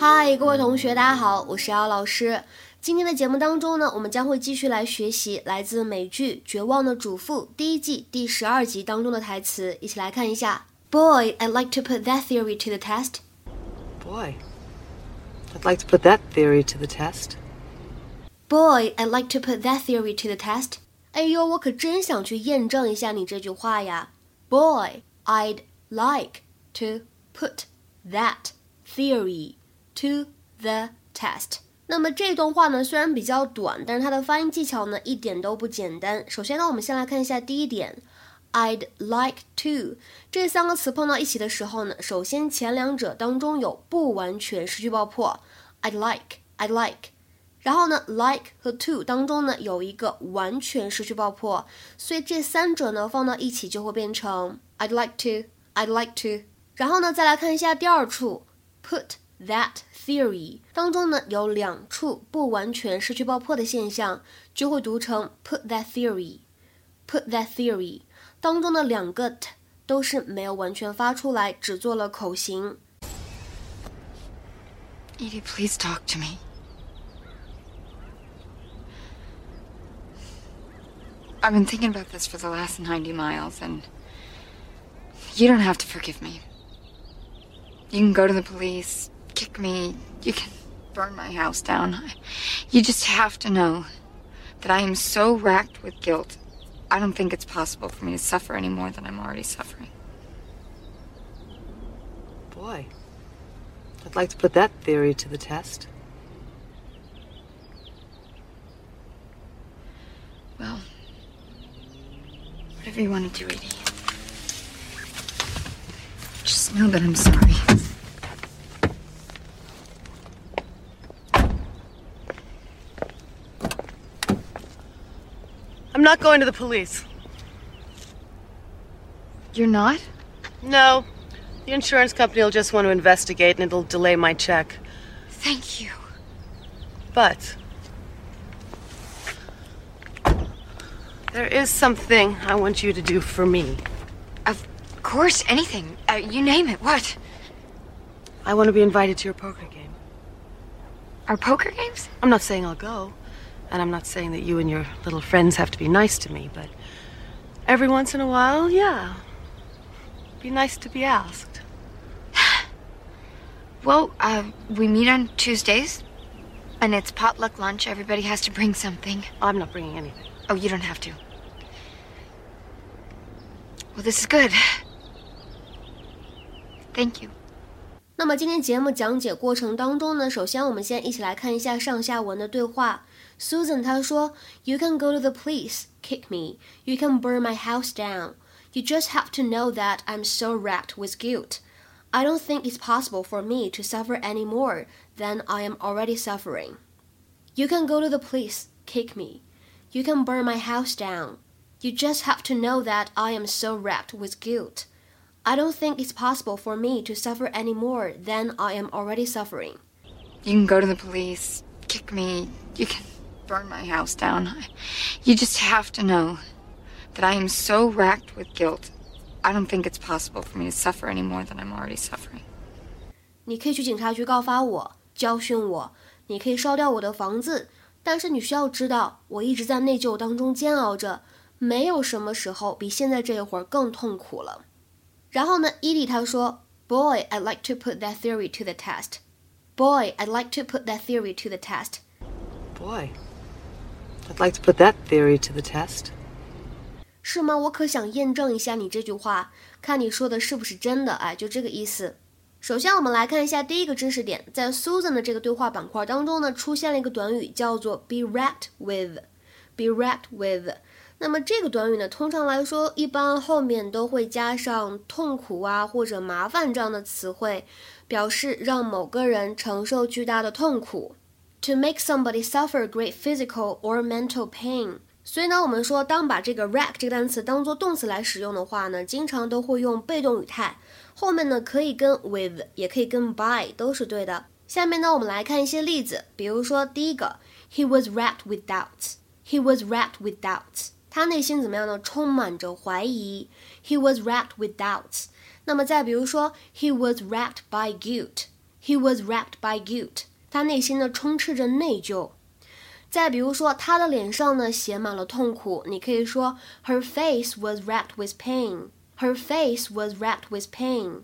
嗨，各位同学，大家好，我是姚老师。今天的节目当中呢，我们将会继续来学习来自美剧《绝望的主妇》第一季第十二集当中的台词，一起来看一下。Boy, I'd like to put that theory to the test. Boy, I'd like to put that theory to the test. Boy, I'd like to put that theory to the test. 哎呦，我可真想去验证一下你这句话呀。Boy, I'd like to put that theory to the test。那么这段话呢，虽然比较短，但是它的发音技巧呢一点都不简单。首先呢，我们先来看一下第一点，I'd like to 这三个词碰到一起的时候呢，首先前两者当中有不完全失去爆破，I'd like，I'd like，然后呢，like 和 to 当中呢有一个完全失去爆破，所以这三者呢放到一起就会变成 I'd like to，I'd like to。然后呢，再来看一下第二处，put。That theory 当中呢有两处不完全失去爆破的现象，就会读成 put that theory。put that theory 当中的两个 t 都是没有完全发出来，只做了口型。Edie, please talk to me. I've been thinking about this for the last 90 miles, and you don't have to forgive me. You can go to the police, kick me, you can burn my house down. You just have to know that I am so racked with guilt, I don't think it's possible for me to suffer any more than I'm already suffering. Boy, I'd like to put that theory to the test. Well, whatever you want to do, Edie. Just know that I'm sorry. I'm not going to the police. You're not? No. The insurance company will just want to investigate and it'll delay my check. Thank you. But. There is something I want you to do for me. Of course, anything. Uh, you name it. What? I want to be invited to your poker game. Our poker games? I'm not saying I'll go. And I'm not saying that you and your little friends have to be nice to me, but every once in a while, yeah. Be nice to be asked. well, uh, we meet on Tuesdays, and it's potluck lunch. Everybody has to bring something. I'm not bringing anything. Oh, you don't have to. Well, this is good. Thank you. 那么今天节目讲解过程当中呢，首先我们先一起来看一下上下文的对话。Susan 她说：“You can go to the police, kick me. You can burn my house down. You just have to know that I'm so racked with guilt. I don't think it's possible for me to suffer any more than I am already suffering. You can go to the police, kick me. You can burn my house down. You just have to know that I am so racked with guilt. I don't think it's possible for me to suffer any more than I am already suffering. You can go to the police, kick me, you can burn my house down. You just have to know that I am so racked with guilt. I don't think it's possible for me to suffer any more than I'm already suffering. 你可以去警察局告发我，教训我，你可以烧掉我的房子，但是你需要知道，我一直在内疚当中煎熬着，没有什么时候比现在这一会儿更痛苦了。 然后呢，Edie 他说，Boy, I'd like to put that theory to the test. Boy, I'd like to put that theory to the test. Boy, I'd like to put that theory to the test. 是吗？我可想验证一下你这句话，看你说的是不是真的。哎，就这个意思。首先，我们来看一下第一个知识点，在 Susan 的这个对话板块当中呢，出现了一个短语，叫做 “be wrapped with”。be wrapped with 那么这个短语呢，通常来说，一般后面都会加上痛苦啊或者麻烦这样的词汇，表示让某个人承受巨大的痛苦。To make somebody suffer great physical or mental pain。所以呢，我们说当把这个 rack 这个单词当做动词来使用的话呢，经常都会用被动语态，后面呢可以跟 with，也可以跟 by，都是对的。下面呢，我们来看一些例子，比如说第一个，He was racked with doubts。He was racked with doubts。他内心怎么样呢？充满着怀疑。He was racked with doubts。那么再比如说，He was racked by guilt。 He was wrapped by guilt。他内心呢充斥着内疚。再比如说，他的脸上呢写满了痛苦，你可以说 Her face was wrapped with pain. Her face was wrapped with pain.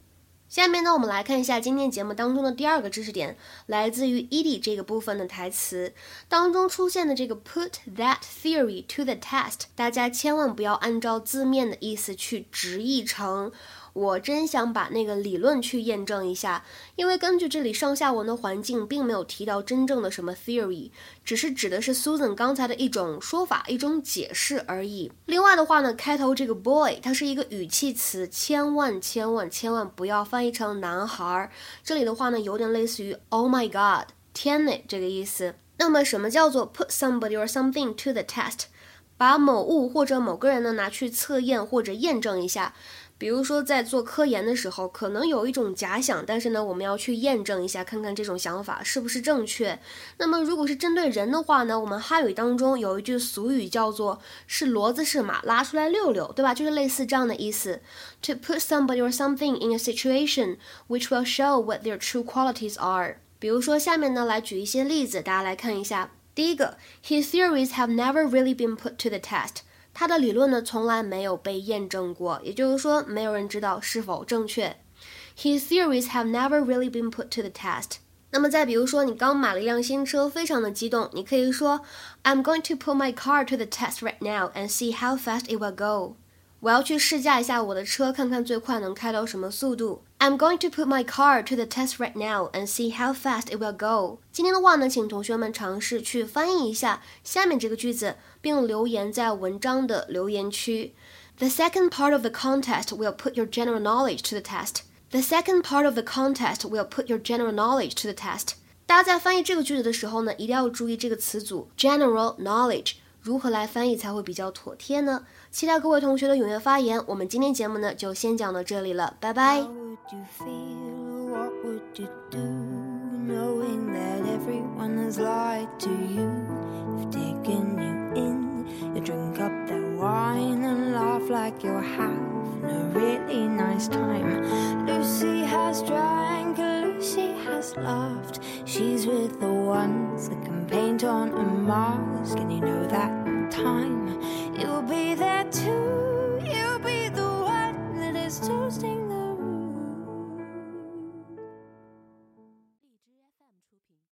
下面呢，我们来看一下今天节目当中的第二个知识点，来自于 ED 这个部分的台词当中出现的这个 put that theory to the test，大家千万不要按照字面的意思去直译成。我真想把那个理论去验证一下，因为根据这里上下文的环境，并没有提到真正的什么 theory，只是指的是 Susan 刚才的一种说法、一种解释而已。另外的话呢，开头这个 boy 它是一个语气词，千万千万千万不要翻译成男孩。这里的话呢，有点类似于 Oh my God，天呐这个意思。那么什么叫做 put somebody or something to the test？把某物或者某个人呢拿去测验或者验证一下。比如说，在做科研的时候，可能有一种假想，但是呢，我们要去验证一下，看看这种想法是不是正确。那么，如果是针对人的话呢，我们汉语当中有一句俗语叫做“是骡子是马，拉出来溜溜”，对吧？就是类似这样的意思。To put somebody or something in a situation which will show what their true qualities are。比如说，下面呢来举一些例子，大家来看一下。第一个，His theories have never really been put to the test。他的理论呢，从来没有被验证过，也就是说，没有人知道是否正确。His theories have never really been put to the test。那么再比如说，你刚买了一辆新车，非常的激动，你可以说，I'm going to put my car to the test right now and see how fast it will go。我要去试驾一下我的车，看看最快能开到什么速度。I'm going to put my car to the test right now and see how fast it will go。今天的话呢，请同学们尝试去翻译一下下面这个句子，并留言在文章的留言区。The second part of the contest will put your general knowledge to the test. The second part of the contest will put your general knowledge to the test. 大家在翻译这个句子的时候呢，一定要注意这个词组 general knowledge。 如何来翻译才会比较妥帖呢？期待各位同学的踊跃发言。我们今天节目呢就先讲到这里了，拜拜。Knowing that everyone has lied to you, they've taken you in. You drink up their wine and laugh like you're having a really nice time. Lucy has drank, Lucy has laughed. She's with the ones that can paint on a mask, and you know that time you'll be there too. You'll be the one that is toasting